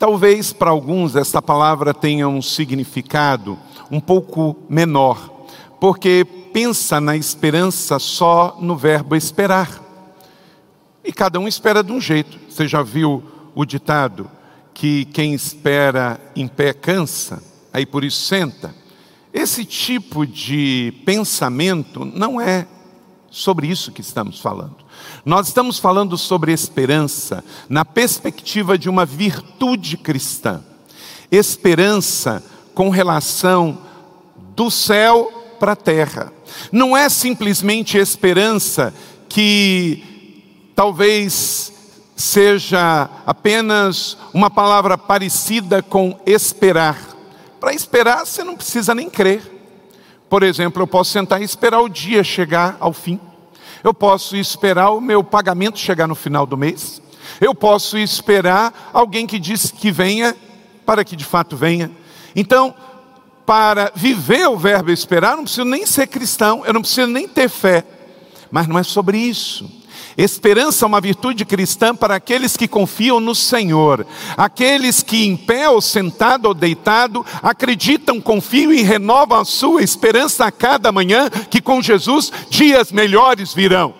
Talvez para alguns esta palavra tenha um significado um pouco menor, porque pensa na esperança só no verbo esperar. E cada um espera de um jeito. Você já viu o ditado que quem espera em pé cansa, aí por isso senta? Esse tipo de pensamento não é sobre isso que estamos falando. Nós estamos falando sobre esperança na perspectiva de uma virtude cristã. Esperança com relação do céu para a terra. Não é simplesmente esperança que talvez seja apenas uma palavra parecida com esperar. Para esperar, você não precisa nem crer. Por exemplo, eu posso sentar e esperar o dia chegar ao fim. Eu posso esperar o meu pagamento chegar no final do mês. Eu posso esperar alguém que diz que venha, para que de fato venha. Então, para viver o verbo esperar, não preciso nem ser cristão, eu não preciso nem ter fé. Mas não é sobre isso. Esperança é uma virtude cristã para aqueles que confiam no Senhor, aqueles que em pé ou sentado ou deitado acreditam, confiam e renovam a sua esperança a cada manhã, que com Jesus dias melhores virão.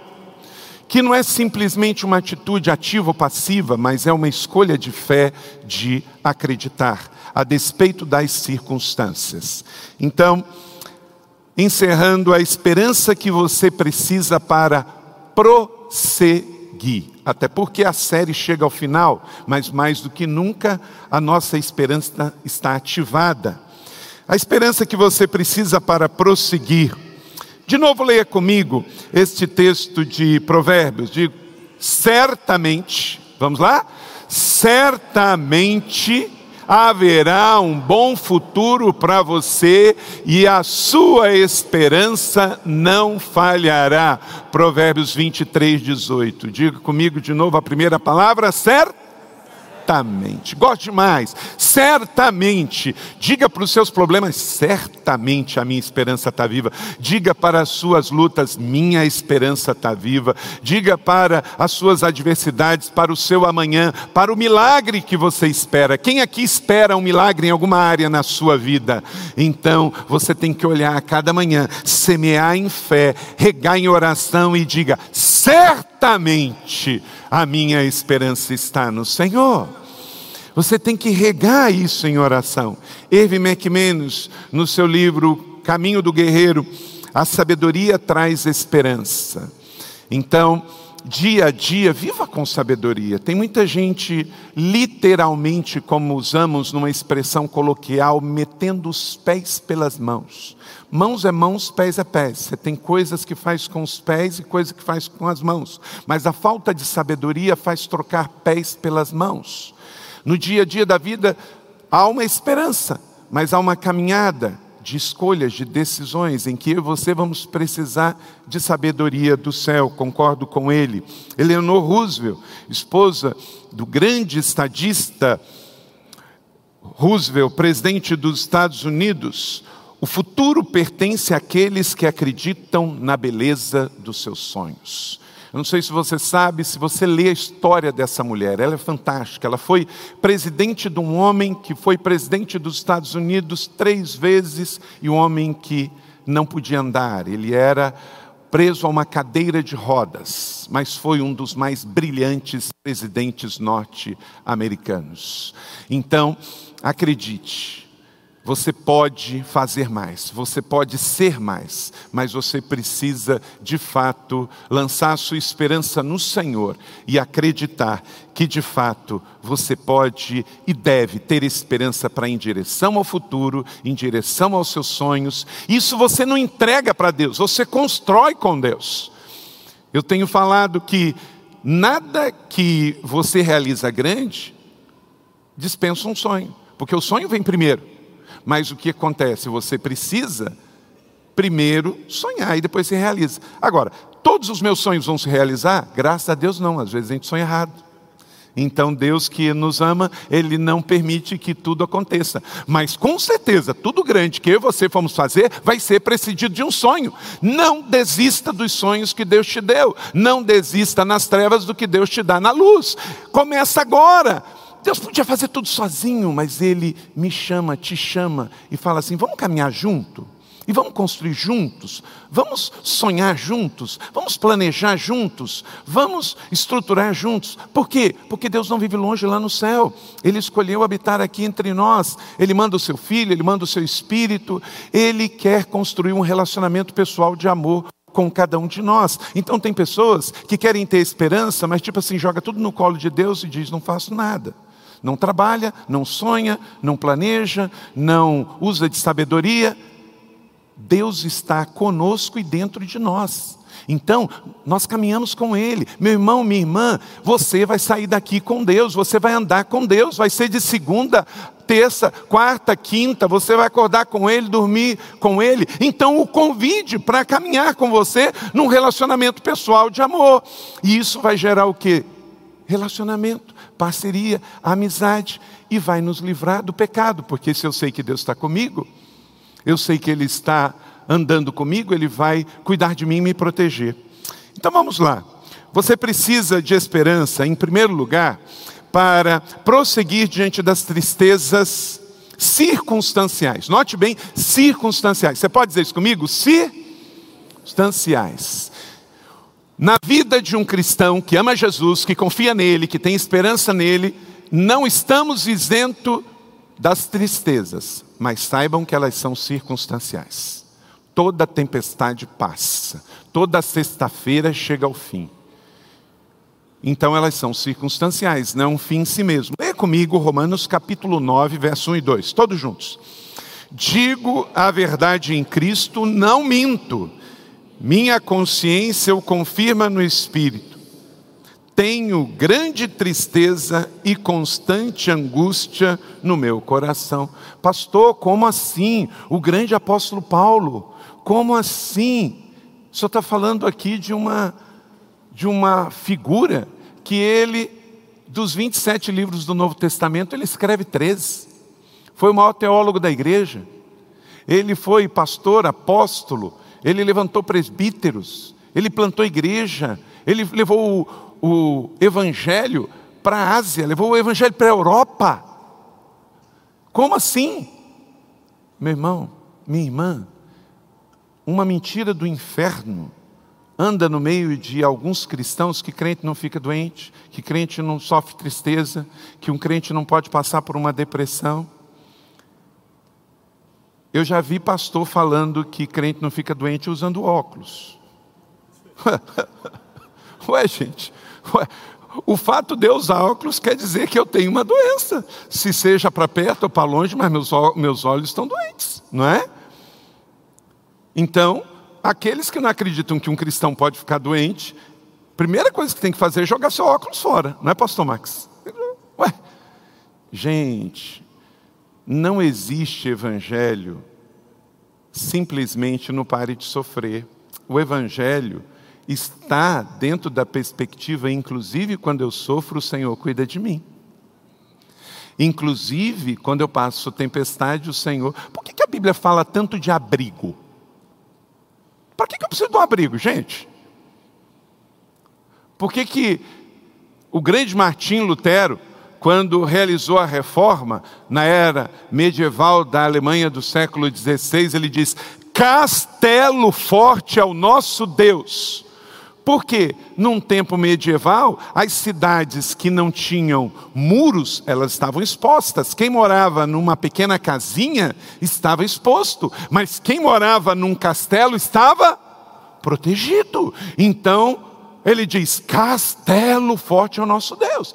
Que não é simplesmente uma atitude ativa ou passiva, mas é uma escolha de fé de acreditar a despeito das circunstâncias. Então, encerrando a esperança que você precisa para prosseguir. Até porque a série chega ao final, mas mais do que nunca a nossa esperança está ativada. A esperança que você precisa para prosseguir. De novo, leia comigo este texto de Provérbios. Digo, certamente, vamos lá? Certamente haverá um bom futuro para você e a sua esperança não falhará. Provérbios 23, 18. Diga comigo de novo a primeira palavra, certo? Certamente. Gosto demais. Certamente. Diga para os seus problemas, certamente a minha esperança está viva. Diga para as suas lutas, minha esperança está viva. Diga para as suas adversidades, para o seu amanhã, para o milagre que você espera. Quem aqui espera um milagre em alguma área na sua vida? Então, você tem que olhar a cada manhã, semear em fé, regar em oração e diga: certamente a minha esperança está no Senhor. Você tem que regar isso em oração. Irving McManus, no seu livro Caminho do Guerreiro, a sabedoria traz esperança. Então, dia a dia, viva com sabedoria. Tem muita gente, literalmente, como usamos numa expressão coloquial, metendo os pés pelas mãos. Mãos é mãos, pés é pés. Você tem coisas que faz com os pés e coisas que faz com as mãos. Mas a falta de sabedoria faz trocar pés pelas mãos. No dia a dia da vida, há uma esperança, mas há uma caminhada de escolhas, de decisões, em que eu e você vamos precisar de sabedoria do céu, concordo com ele. Eleanor Roosevelt, esposa do grande estadista Roosevelt, presidente dos Estados Unidos, o futuro pertence àqueles que acreditam na beleza dos seus sonhos. Eu não sei se você sabe, se você lê a história dessa mulher, ela é fantástica. Ela foi presidente de um homem que foi presidente dos Estados Unidos três vezes e um homem que não podia andar. Ele era preso a uma cadeira de rodas, mas foi um dos mais brilhantes presidentes norte-americanos. Então, acredite, você pode fazer mais, você pode ser mais, mas você precisa, de fato, lançar sua esperança no Senhor e acreditar que, de fato, você pode e deve ter esperança para ir em direção ao futuro, em direção aos seus sonhos. Isso você não entrega para Deus, você constrói com Deus. Eu tenho falado que nada que você realiza grande dispensa um sonho, porque o sonho vem primeiro. Mas o que acontece? Você precisa primeiro sonhar e depois se realiza. Agora, todos os meus sonhos vão se realizar? Graças a Deus não, às vezes a gente sonha errado. Então Deus que nos ama, Ele não permite que tudo aconteça. Mas com certeza, tudo grande que eu e você vamos fazer vai ser precedido de um sonho. Não desista dos sonhos que Deus te deu. Não desista nas trevas do que Deus te dá na luz. Começa agora Deus podia fazer tudo sozinho, mas Ele me chama, te chama e fala assim: vamos caminhar junto? E vamos construir juntos, vamos sonhar juntos, vamos planejar juntos, vamos estruturar juntos. Por quê? Porque Deus não vive longe lá no céu. Ele escolheu habitar aqui entre nós. Ele manda o seu filho, ele manda o seu espírito. Ele quer construir um relacionamento pessoal de amor com cada um de nós. Então tem pessoas que querem ter esperança, mas tipo assim, joga tudo no colo de Deus e diz: "Não faço nada". Não trabalha, não sonha, não planeja, não usa de sabedoria, Deus está conosco e dentro de nós. Então, nós caminhamos com Ele. Meu irmão, minha irmã, você vai sair daqui com Deus, você vai andar com Deus, vai ser de segunda, terça, quarta, quinta, você vai acordar com Ele, dormir com Ele. Então, o convide para caminhar com você num relacionamento pessoal de amor. E isso vai gerar o quê? Relacionamento, parceria, amizade, e vai nos livrar do pecado, porque se eu sei que Deus está comigo, eu sei que Ele está andando comigo, Ele vai cuidar de mim e me proteger. Então vamos lá. Você precisa de esperança, em primeiro lugar, para prosseguir diante das tristezas circunstanciais. Note bem, circunstanciais. Você pode dizer isso comigo? Circunstanciais. Na vida de um cristão que ama Jesus, que confia nele, que tem esperança nele, não estamos isentos das tristezas, mas saibam que elas são circunstanciais. Toda tempestade passa, toda sexta-feira chega ao fim. Então elas são circunstanciais, não um fim em si mesmo. Leia comigo Romanos capítulo 9, verso 1 e 2, todos juntos. Digo a verdade em Cristo, não minto. Minha consciência o confirma no Espírito tenho grande tristeza e constante angústia no meu coração. Pastor, como assim? O grande apóstolo Paulo, como assim? O senhor está falando aqui de uma, de uma figura que ele, dos 27 livros do Novo Testamento, ele escreve 13. Foi o maior teólogo da igreja. Ele foi pastor, apóstolo, ele levantou presbíteros, ele plantou igreja, ele levou o evangelho para a Ásia, levou o evangelho para a Europa. Como assim? Meu irmão, minha irmã, uma mentira do inferno anda no meio de alguns cristãos que crente não fica doente, que crente não sofre tristeza, que um crente não pode passar por uma depressão. Eu já vi pastor falando que crente não fica doente usando óculos. Ué, gente, o fato de eu usar óculos quer dizer que eu tenho uma doença, se seja para perto ou para longe, mas meus, meus olhos estão doentes, não é? Então, aqueles que não acreditam que um cristão pode ficar doente, primeira coisa que tem que fazer é jogar seu óculos fora, não é, Pastor Max? Ué, gente, não existe evangelho simplesmente no pare de sofrer. O evangelho está dentro da perspectiva, inclusive quando eu sofro, o Senhor cuida de mim. Inclusive, quando eu passo tempestade, o Senhor. Por que, que a Bíblia fala tanto de abrigo? Para que, que eu preciso de um abrigo, gente? Por que, que o grande Martim Lutero, quando realizou a reforma na era medieval da Alemanha do século XVI, ele diz: Castelo forte ao nosso Deus porque num tempo medieval, as cidades que não tinham muros, elas estavam expostas. Quem morava numa pequena casinha estava exposto, mas quem morava num castelo estava protegido. Então, ele diz: castelo forte é o nosso Deus.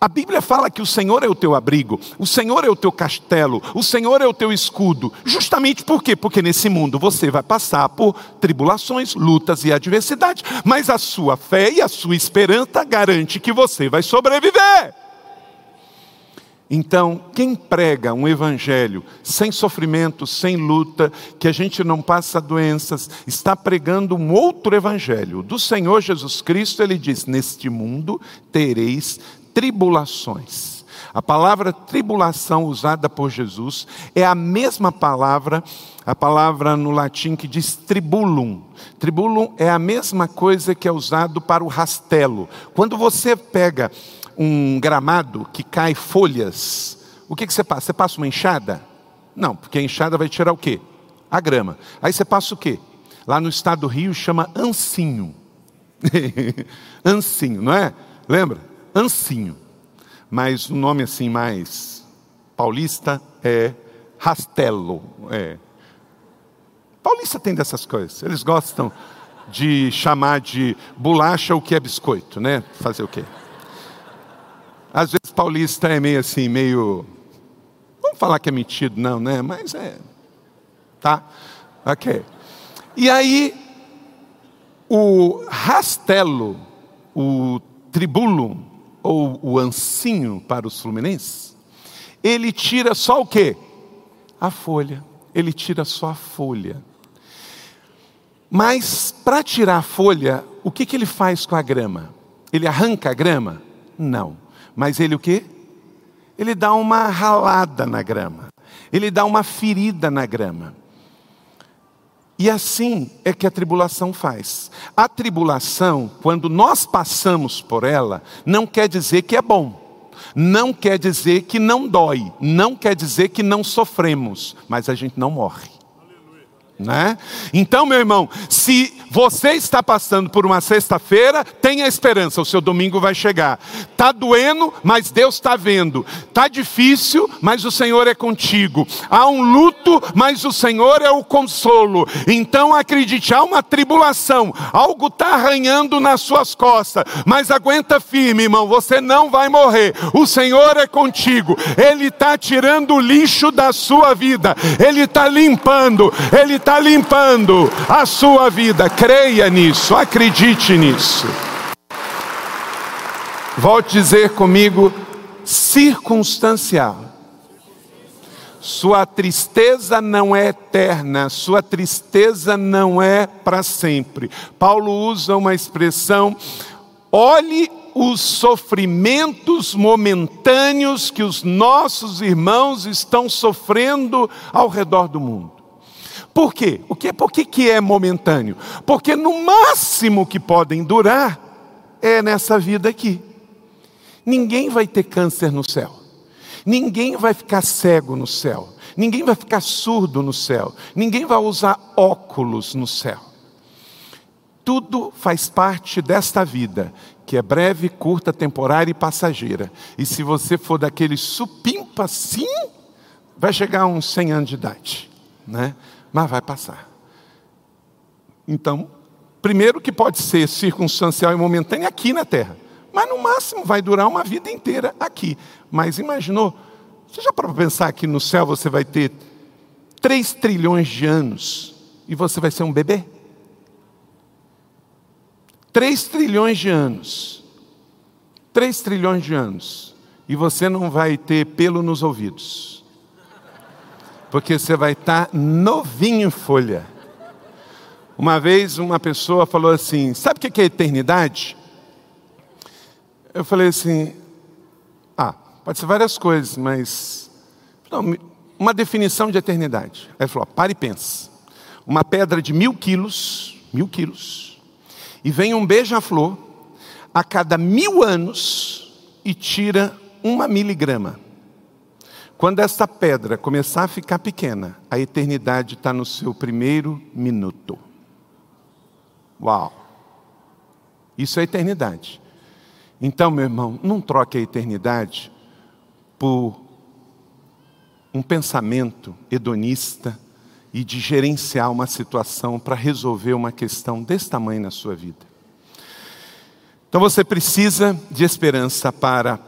A Bíblia fala que o Senhor é o teu abrigo, o Senhor é o teu castelo, o Senhor é o teu escudo. Justamente por quê? Porque nesse mundo você vai passar por tribulações, lutas e adversidades, mas a sua fé e a sua esperança garante que você vai sobreviver. Então, quem prega um evangelho sem sofrimento, sem luta, que a gente não passa doenças, está pregando um outro evangelho. Do Senhor Jesus Cristo, ele diz: Neste mundo tereis tribulações. A palavra tribulação usada por Jesus é a mesma palavra, a palavra no latim que diz tribulum. Tribulum é a mesma coisa que é usado para o rastelo. Quando você pega um gramado que cai folhas, o que, que você passa? Você passa uma enxada? Não, porque a enxada vai tirar o quê? A grama. Aí você passa o quê? Lá no estado do Rio chama ancinho. ancinho, não é? Lembra? Ancinho. Mas o nome assim mais paulista é rastelo. É. Paulista tem dessas coisas. Eles gostam de chamar de bolacha o que é biscoito, né? Fazer o quê? Às vezes paulista é meio assim, meio. Vamos falar que é metido, não, né? Mas é. Tá? Ok. E aí, o rastelo, o tribulo, ou o ancinho para os fluminenses, ele tira só o quê? A folha. Ele tira só a folha. Mas para tirar a folha, o que, que ele faz com a grama? Ele arranca a grama? Não. Mas ele o quê? Ele dá uma ralada na grama. Ele dá uma ferida na grama. E assim é que a tribulação faz. A tribulação, quando nós passamos por ela, não quer dizer que é bom. Não quer dizer que não dói, não quer dizer que não sofremos, mas a gente não morre. Né? Então, meu irmão, se você está passando por uma sexta-feira, tenha esperança, o seu domingo vai chegar. Tá doendo, mas Deus está vendo. Tá difícil, mas o Senhor é contigo. Há um luto, mas o Senhor é o consolo. Então acredite, há uma tribulação, algo está arranhando nas suas costas, mas aguenta firme, irmão. Você não vai morrer. O Senhor é contigo. Ele está tirando o lixo da sua vida. Ele está limpando. Ele está limpando a sua vida creia nisso, acredite nisso. Volte dizer comigo, circunstancial. Sua tristeza não é eterna, sua tristeza não é para sempre. Paulo usa uma expressão: olhe os sofrimentos momentâneos que os nossos irmãos estão sofrendo ao redor do mundo. Por quê? O que, por que, que é momentâneo? Porque no máximo que podem durar é nessa vida aqui. Ninguém vai ter câncer no céu. Ninguém vai ficar cego no céu. Ninguém vai ficar surdo no céu. Ninguém vai usar óculos no céu. Tudo faz parte desta vida, que é breve, curta, temporária e passageira. E se você for daquele supimpa assim, vai chegar a uns 100 anos de idade. Né? Mas vai passar. Então, primeiro que pode ser circunstancial e momentâneo aqui na terra, mas no máximo vai durar uma vida inteira aqui. Mas imaginou? Você já para pensar que no céu você vai ter 3 trilhões de anos e você vai ser um bebê? 3 trilhões de anos. 3 trilhões de anos. E você não vai ter pelo nos ouvidos porque você vai estar novinho em folha. Uma vez uma pessoa falou assim: Sabe o que é eternidade? Eu falei assim: Ah, pode ser várias coisas, mas. Não, uma definição de eternidade. Aí ele falou: Pare e pense. Uma pedra de mil quilos, mil quilos, e vem um beija-flor a cada mil anos e tira uma miligrama. Quando esta pedra começar a ficar pequena, a eternidade está no seu primeiro minuto. Uau! Isso é eternidade. Então, meu irmão, não troque a eternidade por um pensamento hedonista e de gerenciar uma situação para resolver uma questão desse tamanho na sua vida. Então você precisa de esperança para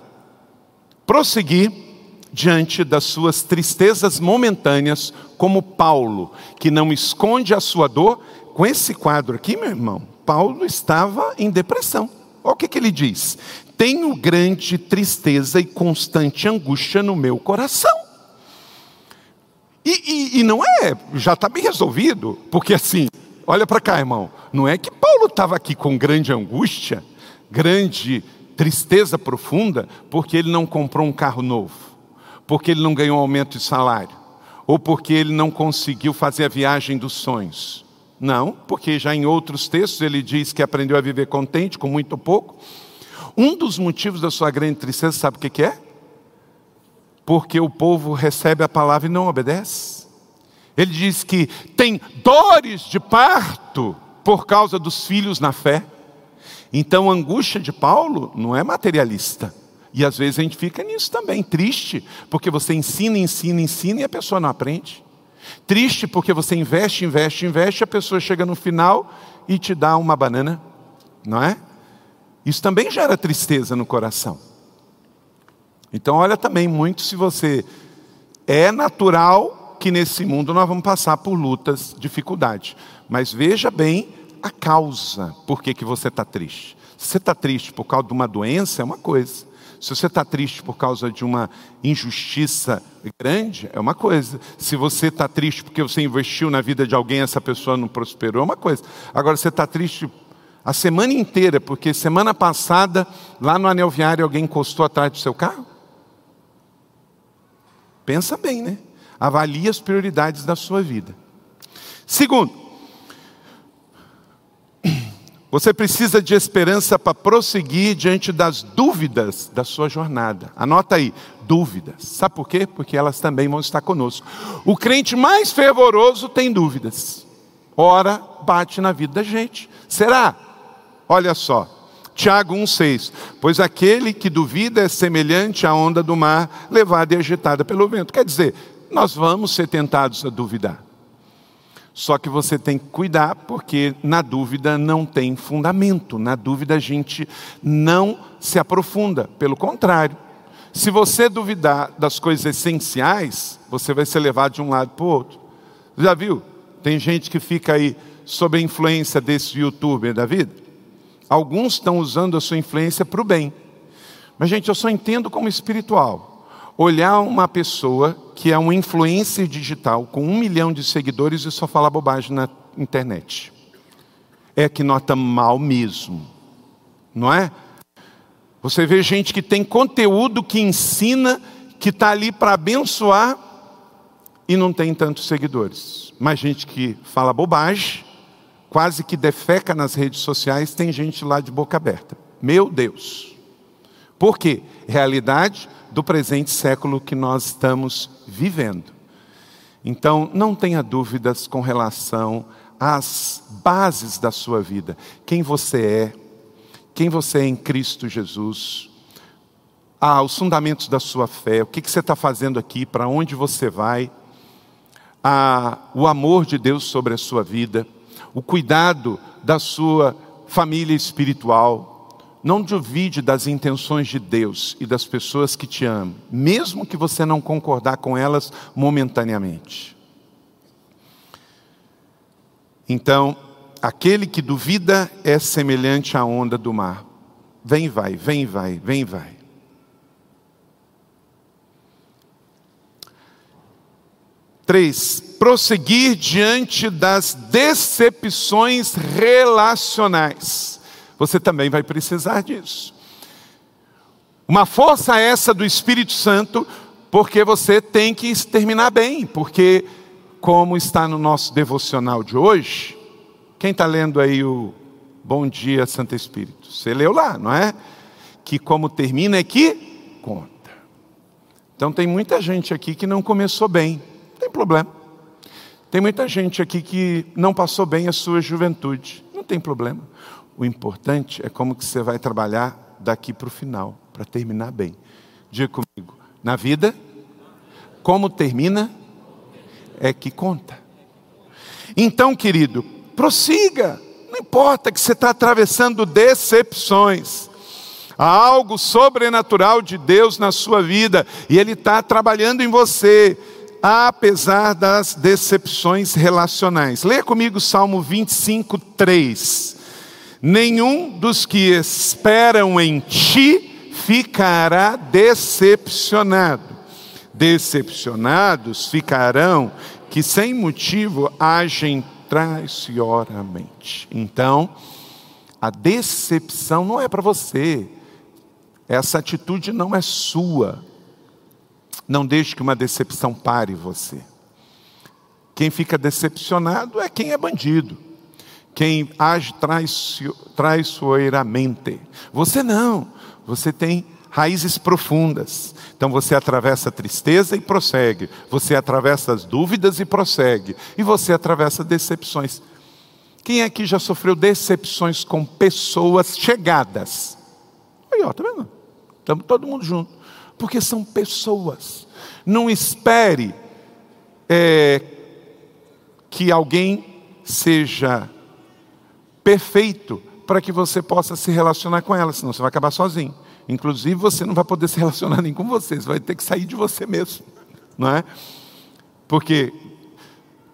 prosseguir diante das suas tristezas momentâneas, como Paulo, que não esconde a sua dor. Com esse quadro aqui, meu irmão, Paulo estava em depressão. Olha o que, que ele diz: Tenho grande tristeza e constante angústia no meu coração. E, e, e não é, já está bem resolvido, porque assim, olha para cá, irmão, não é que Paulo estava aqui com grande angústia, grande tristeza profunda, porque ele não comprou um carro novo porque ele não ganhou aumento de salário, ou porque ele não conseguiu fazer a viagem dos sonhos. Não, porque já em outros textos ele diz que aprendeu a viver contente com muito pouco. Um dos motivos da sua grande tristeza, sabe o que, é? Porque o povo recebe a palavra e não obedece. Ele diz que tem dores de parto por causa dos filhos na fé. Então a angústia de Paulo não é materialista. E às vezes a gente fica nisso também, triste, porque você ensina, ensina, ensina e a pessoa não aprende. Triste porque você investe, investe, investe, a pessoa chega no final e te dá uma banana, não é? Isso também gera tristeza no coração. Então, olha também muito se você é natural que nesse mundo nós vamos passar por lutas, dificuldades. Mas veja bem a causa por que, que você está triste. Se você está triste por causa de uma doença, é uma coisa. Se você está triste por causa de uma injustiça grande, é uma coisa. Se você está triste porque você investiu na vida de alguém e essa pessoa não prosperou, é uma coisa. Agora, você está triste a semana inteira porque semana passada, lá no anel viário, alguém encostou atrás do seu carro? Pensa bem, né? Avalie as prioridades da sua vida. Segundo, você precisa de esperança para prosseguir diante das dúvidas da sua jornada. Anota aí, dúvidas. Sabe por quê? Porque elas também vão estar conosco. O crente mais fervoroso tem dúvidas. Ora, bate na vida da gente. Será? Olha só, Tiago 1,6: Pois aquele que duvida é semelhante à onda do mar, levada e agitada pelo vento. Quer dizer, nós vamos ser tentados a duvidar. Só que você tem que cuidar, porque na dúvida não tem fundamento, na dúvida a gente não se aprofunda, pelo contrário. Se você duvidar das coisas essenciais, você vai ser levado de um lado para o outro. Já viu? Tem gente que fica aí sob a influência desse youtuber da vida. Alguns estão usando a sua influência para o bem. Mas, gente, eu só entendo como espiritual olhar uma pessoa que é um influencer digital com um milhão de seguidores e só fala bobagem na internet. É que nota mal mesmo, não é? Você vê gente que tem conteúdo que ensina, que está ali para abençoar e não tem tantos seguidores. Mas gente que fala bobagem, quase que defeca nas redes sociais, tem gente lá de boca aberta. Meu Deus. Por quê? Realidade do presente século que nós estamos vivendo. Então, não tenha dúvidas com relação às bases da sua vida. Quem você é, quem você é em Cristo Jesus, ah, os fundamentos da sua fé, o que, que você está fazendo aqui, para onde você vai, ah, o amor de Deus sobre a sua vida, o cuidado da sua família espiritual, não duvide das intenções de Deus e das pessoas que te amam, mesmo que você não concordar com elas momentaneamente. Então, aquele que duvida é semelhante à onda do mar. Vem, vai, vem, vai, vem, vai. Três, prosseguir diante das decepções relacionais você também vai precisar disso. Uma força essa do Espírito Santo, porque você tem que terminar bem, porque, como está no nosso devocional de hoje, quem está lendo aí o Bom Dia Santo Espírito? Você leu lá, não é? Que como termina é que conta. Então tem muita gente aqui que não começou bem, não tem problema. Tem muita gente aqui que não passou bem a sua juventude, não tem problema. O importante é como que você vai trabalhar daqui para o final, para terminar bem. Diga comigo, na vida, como termina é que conta. Então, querido, prossiga. Não importa que você está atravessando decepções. Há algo sobrenatural de Deus na sua vida e Ele está trabalhando em você, apesar das decepções relacionais. Leia comigo Salmo 25, 3. Nenhum dos que esperam em ti ficará decepcionado. Decepcionados ficarão que sem motivo agem traiçoeiramente. Então, a decepção não é para você. Essa atitude não é sua. Não deixe que uma decepção pare você. Quem fica decepcionado é quem é bandido quem age traiçoeiramente. Você não, você tem raízes profundas. Então você atravessa a tristeza e prossegue, você atravessa as dúvidas e prossegue, e você atravessa decepções. Quem aqui já sofreu decepções com pessoas chegadas? Aí, ó, tá vendo? Estamos todo mundo junto. Porque são pessoas. Não espere é, que alguém seja perfeito para que você possa se relacionar com ela, senão você vai acabar sozinho. Inclusive, você não vai poder se relacionar nem com você, você vai ter que sair de você mesmo, não é? Porque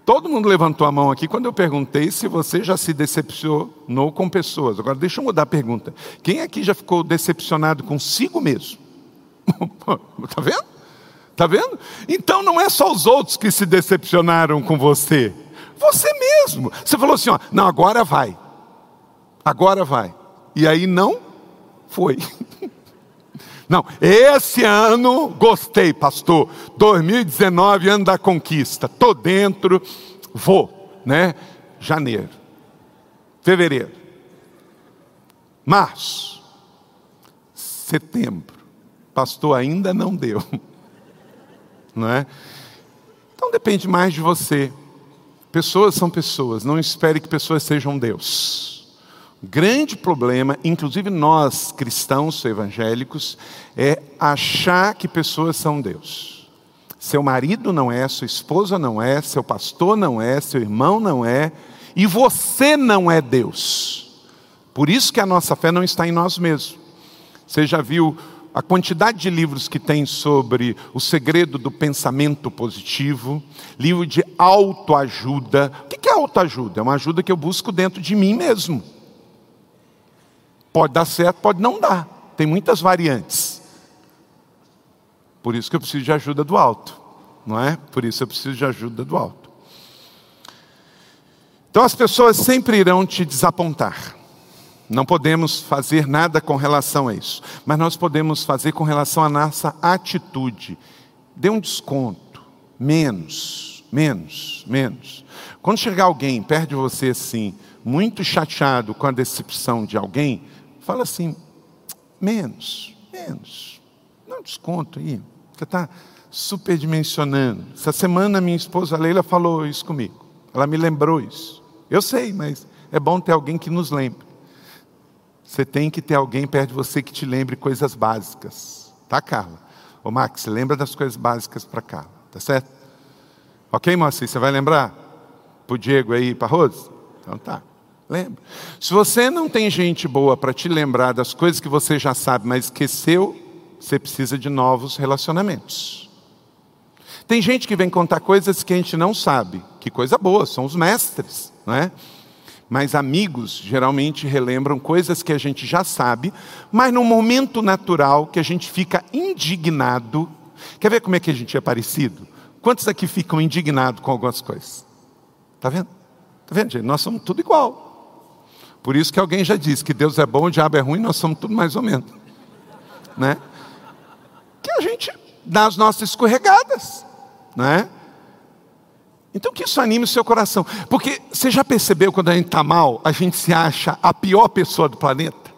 todo mundo levantou a mão aqui quando eu perguntei se você já se decepcionou com pessoas. Agora, deixa eu mudar a pergunta. Quem aqui já ficou decepcionado consigo mesmo? Está vendo? Está vendo? Então não é só os outros que se decepcionaram com você. Você mesmo. Você falou assim: ó, não, agora vai agora vai. E aí não foi. Não, esse ano gostei, pastor. 2019, ano da conquista. Tô dentro, vou, né? Janeiro, fevereiro, março, setembro. Pastor, ainda não deu. Não é? Então depende mais de você. Pessoas são pessoas, não espere que pessoas sejam Deus grande problema, inclusive nós cristãos evangélicos, é achar que pessoas são Deus. Seu marido não é, sua esposa não é, seu pastor não é, seu irmão não é, e você não é Deus. Por isso que a nossa fé não está em nós mesmos. Você já viu a quantidade de livros que tem sobre o segredo do pensamento positivo, livro de autoajuda. O que é autoajuda? É uma ajuda que eu busco dentro de mim mesmo. Pode dar certo, pode não dar. Tem muitas variantes. Por isso que eu preciso de ajuda do alto, não é? Por isso eu preciso de ajuda do alto. Então as pessoas sempre irão te desapontar. Não podemos fazer nada com relação a isso, mas nós podemos fazer com relação à nossa atitude. Dê um desconto, menos, menos, menos. Quando chegar alguém perto de você assim, muito chateado com a decepção de alguém, fala assim: menos, menos, não desconto aí. Você está superdimensionando. Essa semana minha esposa Leila falou isso comigo. Ela me lembrou isso. Eu sei, mas é bom ter alguém que nos lembre. Você tem que ter alguém perto de você que te lembre coisas básicas. Tá, Carla? Ô, Max, lembra das coisas básicas para Carla, tá certo? Ok, Moacir, você vai lembrar? Para o Diego aí, para Rose? Então tá. Lembra? Se você não tem gente boa para te lembrar das coisas que você já sabe, mas esqueceu, você precisa de novos relacionamentos. Tem gente que vem contar coisas que a gente não sabe. Que coisa boa, são os mestres, não é? Mas amigos geralmente relembram coisas que a gente já sabe, mas no momento natural que a gente fica indignado. Quer ver como é que a gente é parecido? Quantos aqui ficam indignados com algumas coisas? Está vendo? Está vendo, gente? Nós somos tudo igual. Por isso que alguém já disse que Deus é bom, o diabo é ruim, nós somos tudo mais ou menos. Né? Que a gente dá as nossas escorregadas. Né? Então que isso anime o seu coração. Porque você já percebeu quando a gente está mal, a gente se acha a pior pessoa do planeta?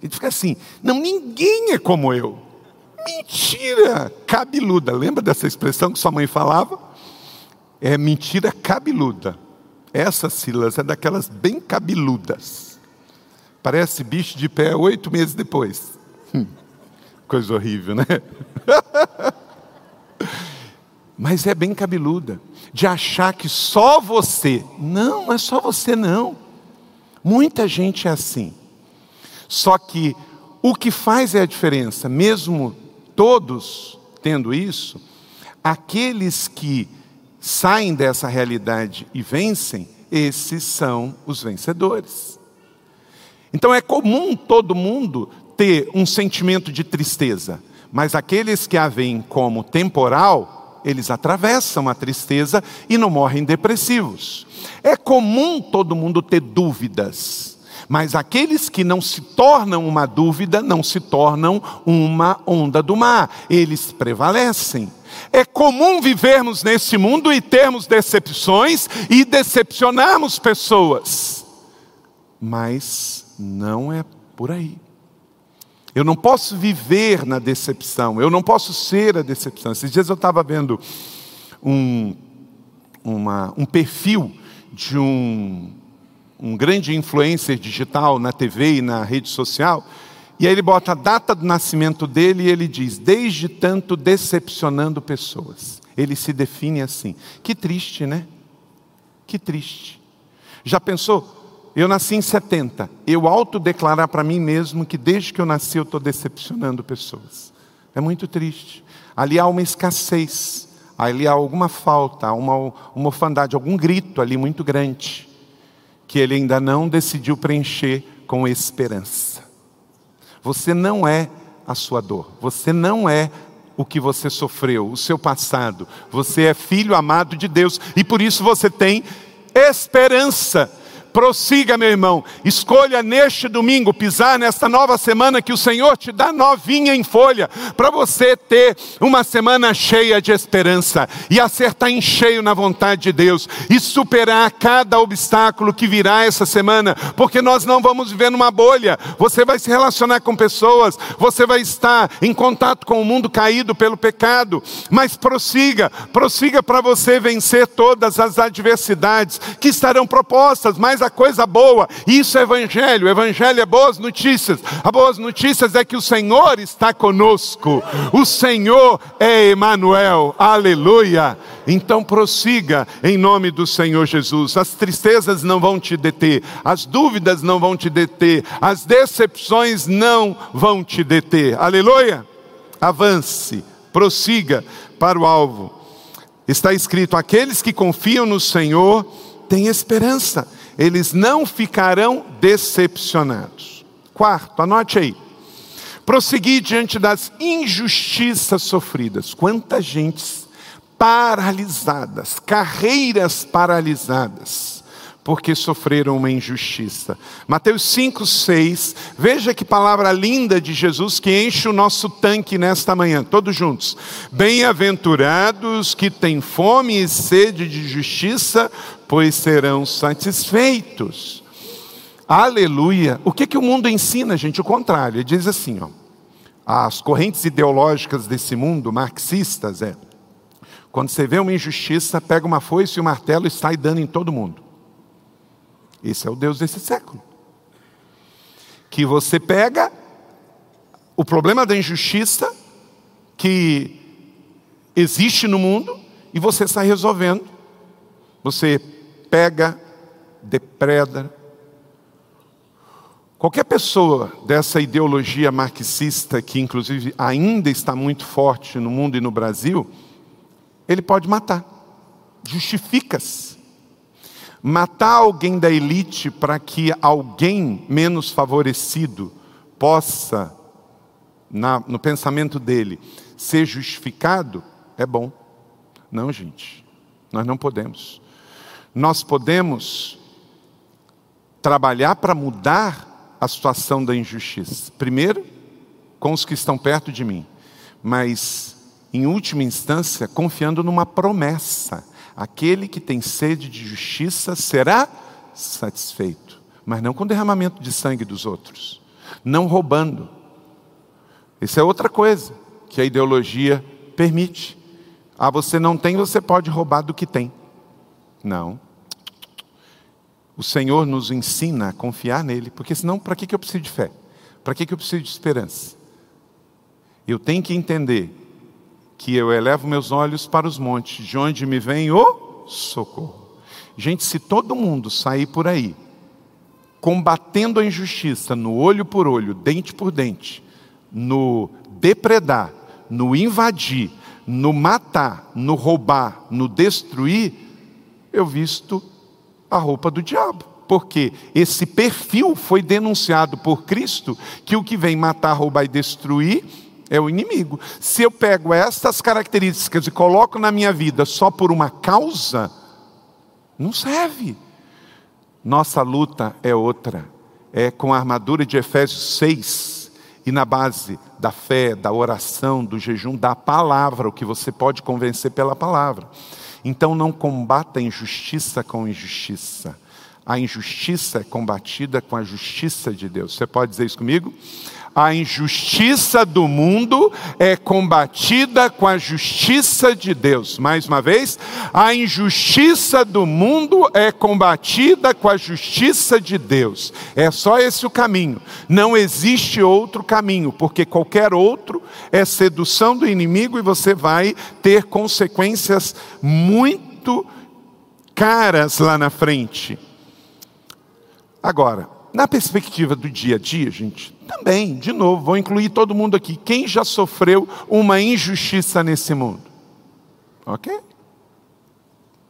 A gente fica assim, não, ninguém é como eu. Mentira cabeluda. Lembra dessa expressão que sua mãe falava? É mentira cabeluda. Essa, Silas, é daquelas bem cabeludas. Parece bicho de pé oito meses depois. Hum, coisa horrível, né? Mas é bem cabeluda. De achar que só você. Não, não é só você, não. Muita gente é assim. Só que o que faz é a diferença, mesmo todos tendo isso, aqueles que saem dessa realidade e vencem, esses são os vencedores. Então é comum todo mundo ter um sentimento de tristeza, mas aqueles que a veem como temporal, eles atravessam a tristeza e não morrem depressivos. É comum todo mundo ter dúvidas, mas aqueles que não se tornam uma dúvida não se tornam uma onda do mar, eles prevalecem. É comum vivermos neste mundo e termos decepções e decepcionarmos pessoas. Mas não é por aí. Eu não posso viver na decepção, eu não posso ser a decepção. Esses dias eu estava vendo um, uma, um perfil de um, um grande influencer digital na TV e na rede social, e aí ele bota a data do nascimento dele e ele diz: Desde tanto decepcionando pessoas. Ele se define assim. Que triste, né? Que triste. Já pensou? Eu nasci em 70. Eu autodeclarar para mim mesmo que desde que eu nasci eu estou decepcionando pessoas. É muito triste. Ali há uma escassez. Ali há alguma falta, uma, uma orfandade, algum grito ali muito grande. Que ele ainda não decidiu preencher com esperança. Você não é a sua dor. Você não é o que você sofreu, o seu passado. Você é filho amado de Deus e por isso você tem esperança. Prossiga, meu irmão. Escolha neste domingo pisar nesta nova semana que o Senhor te dá novinha em folha, para você ter uma semana cheia de esperança e acertar em cheio na vontade de Deus e superar cada obstáculo que virá essa semana, porque nós não vamos viver numa bolha. Você vai se relacionar com pessoas, você vai estar em contato com o mundo caído pelo pecado, mas prossiga, prossiga para você vencer todas as adversidades que estarão propostas, mas a coisa boa. Isso é evangelho. Evangelho é boas notícias. A boas notícias é que o Senhor está conosco. O Senhor é Emanuel. Aleluia. Então prossiga em nome do Senhor Jesus. As tristezas não vão te deter, as dúvidas não vão te deter, as decepções não vão te deter. Aleluia. Avance, prossiga para o alvo. Está escrito: aqueles que confiam no Senhor têm esperança eles não ficarão decepcionados. Quarto, anote aí. Prosseguir diante das injustiças sofridas. Quantas gentes paralisadas, carreiras paralisadas, porque sofreram uma injustiça. Mateus 5, 6. Veja que palavra linda de Jesus que enche o nosso tanque nesta manhã, todos juntos. Bem-aventurados que têm fome e sede de justiça, pois serão satisfeitos. Aleluia. O que, que o mundo ensina, gente? O contrário. Ele diz assim, ó. As correntes ideológicas desse mundo, marxistas, é. Quando você vê uma injustiça, pega uma foice e um martelo e sai dando em todo mundo. Esse é o Deus desse século. Que você pega o problema da injustiça que existe no mundo e você sai resolvendo. Você pega, depreda. Qualquer pessoa dessa ideologia marxista, que inclusive ainda está muito forte no mundo e no Brasil, ele pode matar. Justifica-se. Matar alguém da elite para que alguém menos favorecido possa, na, no pensamento dele, ser justificado, é bom. Não, gente, nós não podemos nós podemos trabalhar para mudar a situação da injustiça. Primeiro, com os que estão perto de mim, mas, em última instância, confiando numa promessa: aquele que tem sede de justiça será satisfeito, mas não com derramamento de sangue dos outros, não roubando. Isso é outra coisa que a ideologia permite. Ah, você não tem, você pode roubar do que tem. Não. O Senhor nos ensina a confiar nele, porque senão, para que eu preciso de fé? Para que eu preciso de esperança? Eu tenho que entender que eu elevo meus olhos para os montes, de onde me vem o socorro. Gente, se todo mundo sair por aí, combatendo a injustiça no olho por olho, dente por dente, no depredar, no invadir, no matar, no roubar, no destruir, eu visto a roupa do diabo. Porque esse perfil foi denunciado por Cristo, que o que vem matar, roubar e destruir é o inimigo. Se eu pego estas características e coloco na minha vida só por uma causa, não serve. Nossa luta é outra. É com a armadura de Efésios 6 e na base da fé, da oração, do jejum, da palavra, o que você pode convencer pela palavra. Então não combata a injustiça com injustiça. A injustiça é combatida com a justiça de Deus. Você pode dizer isso comigo? A injustiça do mundo é combatida com a justiça de Deus. Mais uma vez, a injustiça do mundo é combatida com a justiça de Deus. É só esse o caminho. Não existe outro caminho, porque qualquer outro é sedução do inimigo e você vai ter consequências muito caras lá na frente. Agora, na perspectiva do dia a dia, gente, também, de novo, vou incluir todo mundo aqui. Quem já sofreu uma injustiça nesse mundo? Ok?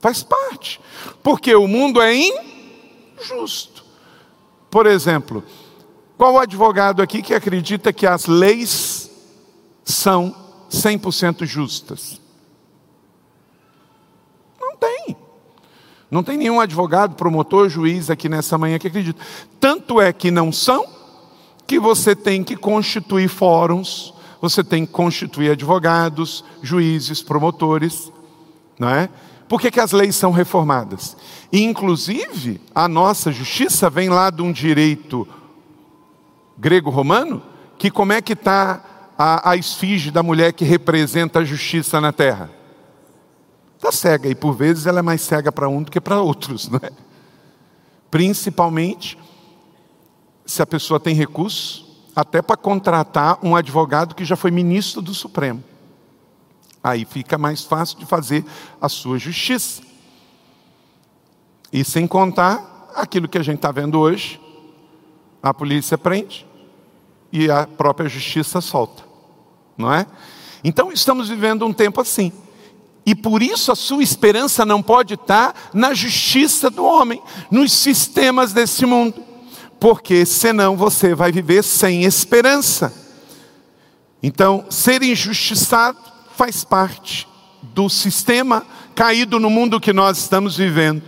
Faz parte. Porque o mundo é injusto. Por exemplo, qual advogado aqui que acredita que as leis são 100% justas? Não tem. Não tem nenhum advogado, promotor, juiz aqui nessa manhã que acredita. Tanto é que não são, que você tem que constituir fóruns, você tem que constituir advogados, juízes, promotores, não é? Por que, que as leis são reformadas? E, inclusive, a nossa justiça vem lá de um direito grego-romano, que como é que está a, a esfinge da mulher que representa a justiça na terra? Está cega, e por vezes ela é mais cega para um do que para outros, não é? Principalmente se a pessoa tem recurso, até para contratar um advogado que já foi ministro do Supremo. Aí fica mais fácil de fazer a sua justiça. E sem contar aquilo que a gente está vendo hoje, a polícia prende e a própria justiça solta, não é? Então estamos vivendo um tempo assim. E por isso a sua esperança não pode estar na justiça do homem, nos sistemas desse mundo, porque senão você vai viver sem esperança. Então, ser injustiçado faz parte do sistema caído no mundo que nós estamos vivendo.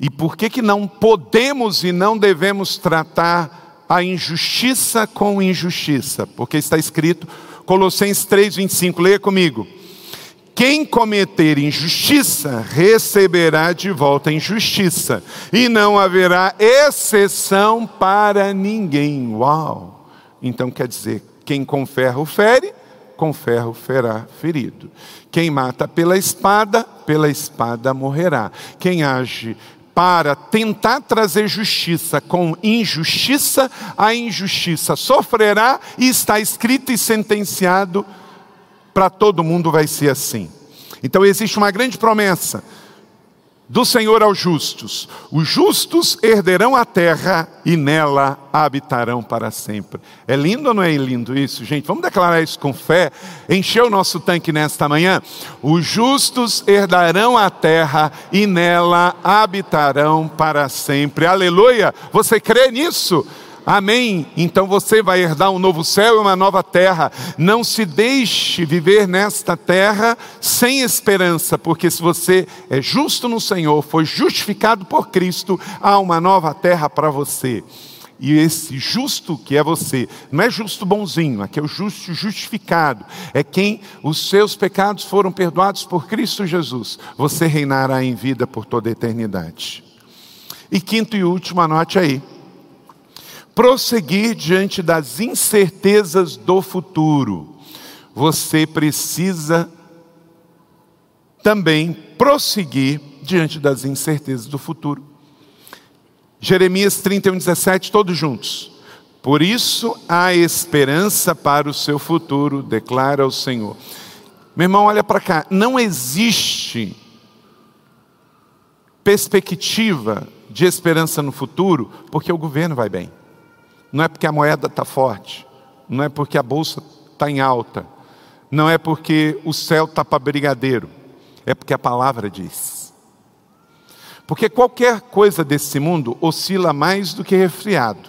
E por que que não podemos e não devemos tratar a injustiça com injustiça? Porque está escrito Colossenses 3:25, leia comigo. Quem cometer injustiça receberá de volta injustiça, e não haverá exceção para ninguém. Uau! Então quer dizer, quem com ferro fere, com ferro será ferido. Quem mata pela espada, pela espada morrerá. Quem age para tentar trazer justiça com injustiça, a injustiça sofrerá e está escrito e sentenciado para todo mundo vai ser assim. Então existe uma grande promessa do Senhor aos justos: os justos herderão a terra e nela habitarão para sempre. É lindo ou não é lindo isso, gente? Vamos declarar isso com fé, encher o nosso tanque nesta manhã. Os justos herdarão a terra e nela habitarão para sempre. Aleluia! Você crê nisso? Amém? Então você vai herdar um novo céu e uma nova terra. Não se deixe viver nesta terra sem esperança, porque se você é justo no Senhor, foi justificado por Cristo, há uma nova terra para você. E esse justo que é você, não é justo bonzinho, aqui é o justo justificado, é quem os seus pecados foram perdoados por Cristo Jesus. Você reinará em vida por toda a eternidade. E quinto e último, anote aí prosseguir diante das incertezas do futuro. Você precisa também prosseguir diante das incertezas do futuro. Jeremias 31, 17, todos juntos. Por isso há esperança para o seu futuro, declara o Senhor. Meu irmão, olha para cá. Não existe perspectiva de esperança no futuro porque o governo vai bem não é porque a moeda está forte, não é porque a bolsa está em alta, não é porque o céu está para brigadeiro, é porque a palavra diz. Porque qualquer coisa desse mundo oscila mais do que resfriado,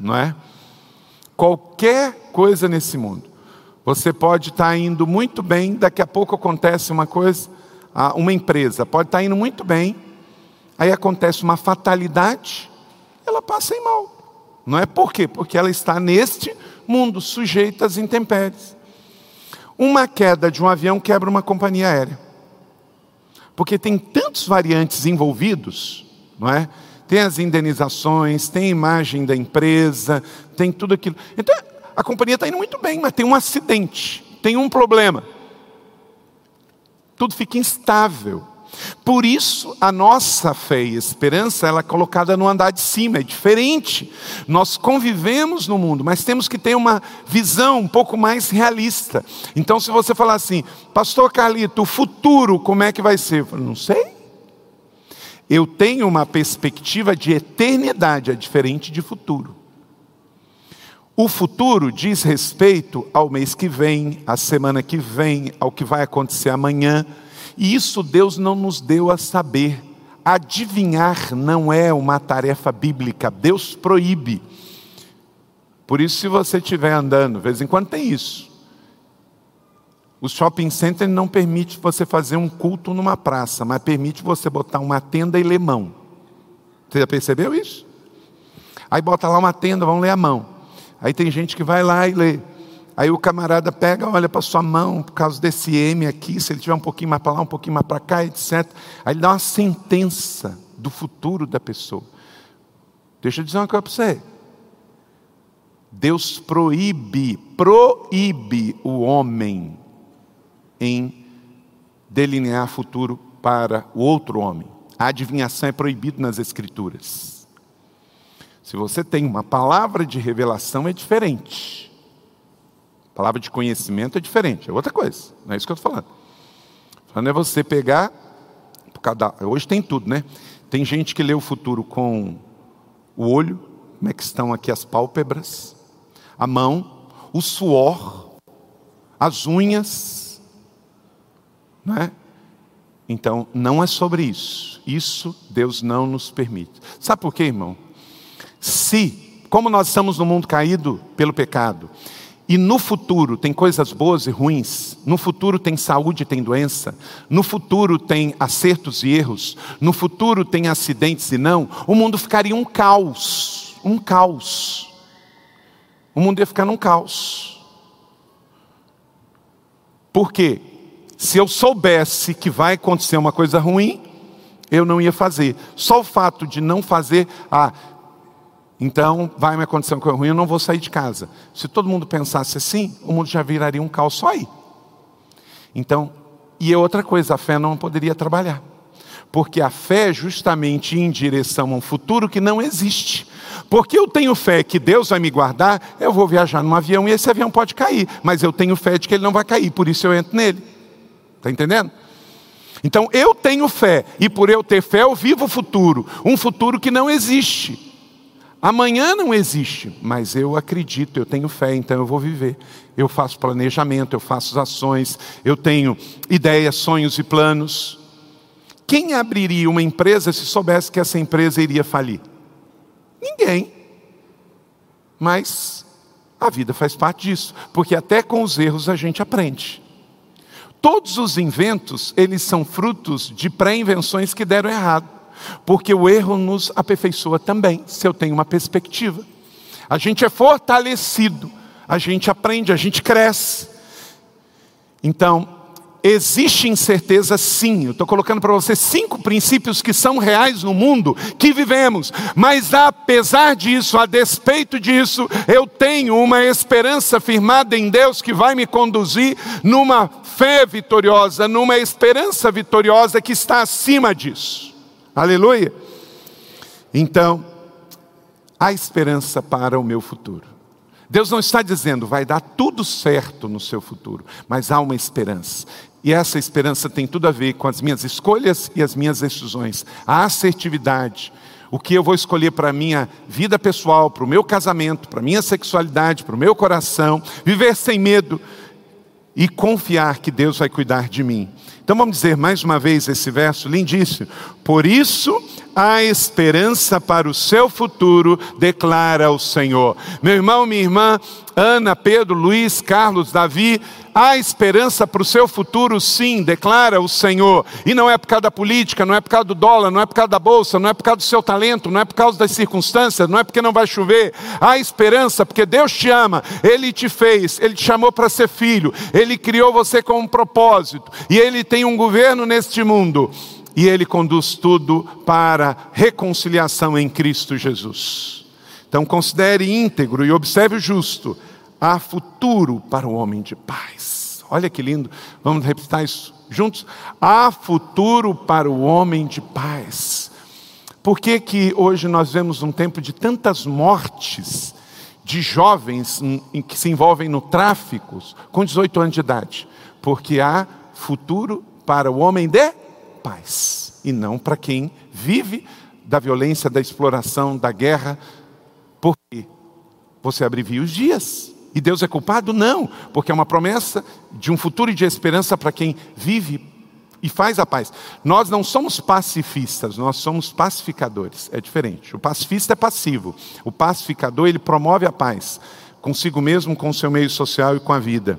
não é? Qualquer coisa nesse mundo. Você pode estar tá indo muito bem, daqui a pouco acontece uma coisa, uma empresa pode estar tá indo muito bem, aí acontece uma fatalidade, ela passa em mal. Não é por quê? Porque ela está neste mundo, sujeita às intempéries. Uma queda de um avião quebra uma companhia aérea. Porque tem tantos variantes envolvidos, não é? Tem as indenizações, tem a imagem da empresa, tem tudo aquilo. Então, a companhia está indo muito bem, mas tem um acidente, tem um problema. Tudo fica instável. Por isso, a nossa fé e esperança ela é colocada no andar de cima, é diferente. Nós convivemos no mundo, mas temos que ter uma visão um pouco mais realista. Então, se você falar assim, Pastor Carlito, o futuro, como é que vai ser? Eu falo, não sei. Eu tenho uma perspectiva de eternidade, é diferente de futuro. O futuro diz respeito ao mês que vem, à semana que vem, ao que vai acontecer amanhã. E isso Deus não nos deu a saber. Adivinhar não é uma tarefa bíblica, Deus proíbe. Por isso, se você estiver andando, de vez em quando tem isso. O shopping center não permite você fazer um culto numa praça, mas permite você botar uma tenda e ler mão. Você já percebeu isso? Aí bota lá uma tenda, vamos ler a mão. Aí tem gente que vai lá e lê. Aí o camarada pega, olha para sua mão, por causa desse M aqui, se ele tiver um pouquinho mais para lá, um pouquinho mais para cá, etc. Aí ele dá uma sentença do futuro da pessoa. Deixa eu dizer uma coisa para você. Deus proíbe, proíbe o homem em delinear futuro para o outro homem. A adivinhação é proibida nas Escrituras. Se você tem uma palavra de revelação, é diferente. Palavra de conhecimento é diferente, é outra coisa. Não é isso que eu estou falando. Falando é você pegar. Cada, hoje tem tudo, né? Tem gente que lê o futuro com o olho, como é que estão aqui as pálpebras, a mão, o suor, as unhas, não é? Então, não é sobre isso. Isso Deus não nos permite. Sabe por quê, irmão? Se, como nós estamos no mundo caído pelo pecado, e no futuro tem coisas boas e ruins, no futuro tem saúde e tem doença, no futuro tem acertos e erros, no futuro tem acidentes e não, o mundo ficaria um caos, um caos. O mundo ia ficar num caos. Por quê? Se eu soubesse que vai acontecer uma coisa ruim, eu não ia fazer. Só o fato de não fazer, ah, então, vai me acontecer uma coisa ruim, eu não vou sair de casa. Se todo mundo pensasse assim, o mundo já viraria um caos só aí. Então, e é outra coisa, a fé não poderia trabalhar. Porque a fé é justamente em direção a um futuro que não existe. Porque eu tenho fé que Deus vai me guardar, eu vou viajar num avião e esse avião pode cair, mas eu tenho fé de que ele não vai cair, por isso eu entro nele. Está entendendo? Então eu tenho fé, e por eu ter fé eu vivo o futuro, um futuro que não existe. Amanhã não existe, mas eu acredito, eu tenho fé, então eu vou viver. Eu faço planejamento, eu faço ações, eu tenho ideias, sonhos e planos. Quem abriria uma empresa se soubesse que essa empresa iria falir? Ninguém. Mas a vida faz parte disso, porque até com os erros a gente aprende. Todos os inventos, eles são frutos de pré-invenções que deram errado. Porque o erro nos aperfeiçoa também, se eu tenho uma perspectiva. A gente é fortalecido, a gente aprende, a gente cresce. Então, existe incerteza sim. Eu estou colocando para você cinco princípios que são reais no mundo que vivemos. Mas apesar disso, a despeito disso, eu tenho uma esperança firmada em Deus que vai me conduzir numa fé vitoriosa, numa esperança vitoriosa que está acima disso. Aleluia. Então, há esperança para o meu futuro. Deus não está dizendo vai dar tudo certo no seu futuro, mas há uma esperança. E essa esperança tem tudo a ver com as minhas escolhas e as minhas decisões. A assertividade, o que eu vou escolher para a minha vida pessoal, para o meu casamento, para a minha sexualidade, para o meu coração, viver sem medo e confiar que Deus vai cuidar de mim. Então vamos dizer mais uma vez esse verso lindíssimo. Por isso há esperança para o seu futuro, declara o Senhor. Meu irmão, minha irmã, Ana, Pedro, Luiz, Carlos, Davi, há esperança para o seu futuro, sim, declara o Senhor. E não é por causa da política, não é por causa do dólar, não é por causa da bolsa, não é por causa do seu talento, não é por causa das circunstâncias, não é porque não vai chover. Há esperança porque Deus te ama, Ele te fez, Ele te chamou para ser filho, Ele criou você com um propósito, e Ele ele tem um governo neste mundo e ele conduz tudo para reconciliação em Cristo Jesus. Então considere íntegro e observe o justo. Há futuro para o homem de paz. Olha que lindo. Vamos repetir isso juntos? Há futuro para o homem de paz. Por que, que hoje nós vemos um tempo de tantas mortes de jovens que se envolvem no tráfico com 18 anos de idade? Porque há futuro para o homem de paz e não para quem vive da violência, da exploração, da guerra. Porque você abrevia os dias. E Deus é culpado? Não, porque é uma promessa de um futuro e de esperança para quem vive e faz a paz. Nós não somos pacifistas, nós somos pacificadores. É diferente. O pacifista é passivo. O pacificador, ele promove a paz consigo mesmo, com o seu meio social e com a vida.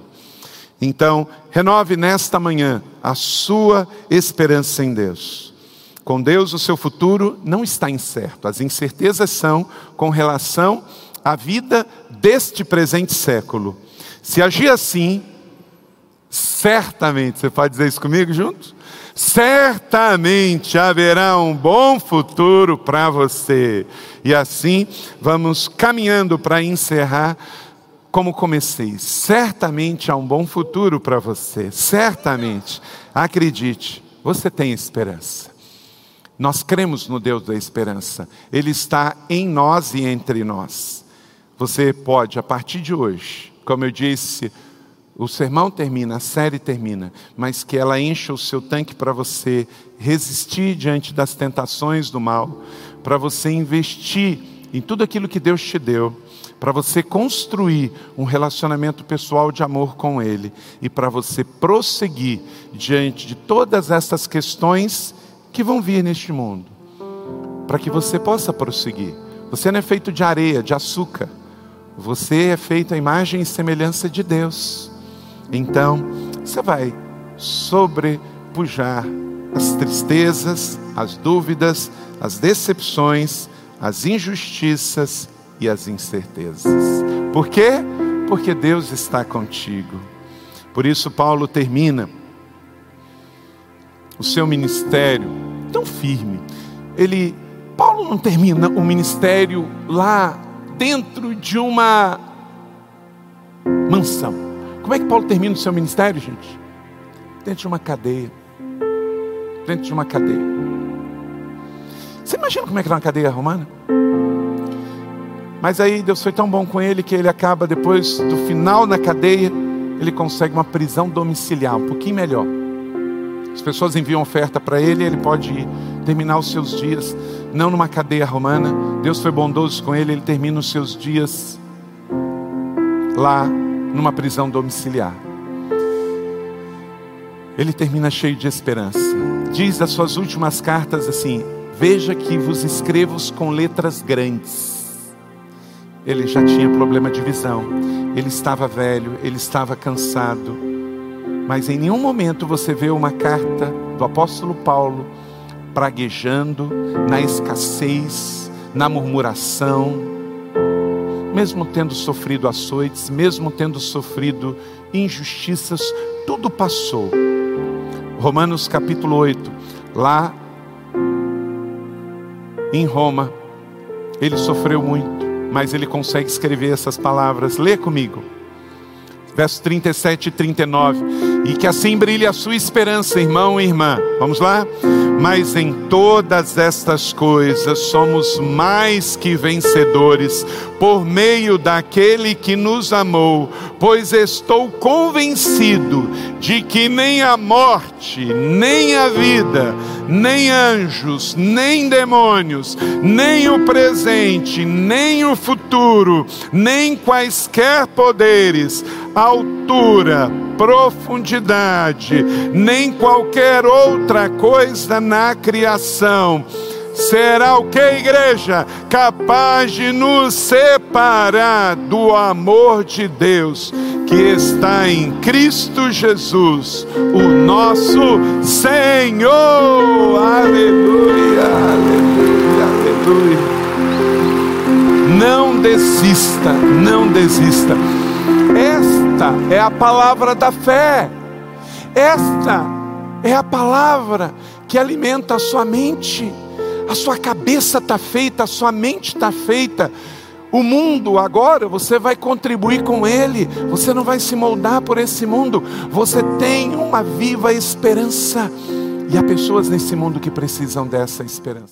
Então, renove nesta manhã a sua esperança em Deus. Com Deus, o seu futuro não está incerto. As incertezas são com relação à vida deste presente século. Se agir assim, certamente, você pode dizer isso comigo juntos? Certamente haverá um bom futuro para você. E assim, vamos caminhando para encerrar como comecei. Certamente há um bom futuro para você. Certamente. Acredite, você tem esperança. Nós cremos no Deus da esperança. Ele está em nós e entre nós. Você pode, a partir de hoje, como eu disse, o sermão termina, a série termina, mas que ela encha o seu tanque para você resistir diante das tentações do mal, para você investir em tudo aquilo que Deus te deu para você construir um relacionamento pessoal de amor com Ele e para você prosseguir diante de todas essas questões que vão vir neste mundo, para que você possa prosseguir. Você não é feito de areia, de açúcar, você é feito à imagem e semelhança de Deus. Então, você vai sobrepujar as tristezas, as dúvidas, as decepções, as injustiças e as incertezas. Por quê? Porque Deus está contigo. Por isso, Paulo termina o seu ministério tão firme. Ele, Paulo não termina o ministério lá dentro de uma mansão. Como é que Paulo termina o seu ministério, gente? Dentro de uma cadeia. Dentro de uma cadeia. Você imagina como é que era uma cadeia romana? Mas aí Deus foi tão bom com ele que ele acaba, depois do final na cadeia, ele consegue uma prisão domiciliar, um pouquinho melhor. As pessoas enviam oferta para ele, ele pode ir, terminar os seus dias, não numa cadeia romana. Deus foi bondoso com ele, ele termina os seus dias lá numa prisão domiciliar. Ele termina cheio de esperança. Diz as suas últimas cartas assim: Veja que vos escrevo com letras grandes ele já tinha problema de visão, ele estava velho, ele estava cansado. Mas em nenhum momento você vê uma carta do apóstolo Paulo praguejando na escassez, na murmuração, mesmo tendo sofrido açoites, mesmo tendo sofrido injustiças, tudo passou. Romanos capítulo 8, lá em Roma, ele sofreu muito mas ele consegue escrever essas palavras. Lê comigo. Versos 37 e 39. E que assim brilhe a sua esperança, irmão e irmã. Vamos lá? Mas em todas estas coisas somos mais que vencedores por meio daquele que nos amou, pois estou convencido de que nem a morte, nem a vida, nem anjos, nem demônios, nem o presente, nem o futuro, nem quaisquer poderes, altura, profundidade, nem qualquer outra coisa na criação será o que, igreja? Capaz de nos separar do amor de Deus que está em Cristo Jesus, o nosso Senhor. Aleluia, aleluia, aleluia. Não desista, não desista. Esta é a palavra da fé. Esta É a palavra que alimenta a sua mente. A sua cabeça está feita, a sua mente está feita. O mundo agora, você vai contribuir com ele, você não vai se moldar por esse mundo, você tem uma viva esperança. E há pessoas nesse mundo que precisam dessa esperança.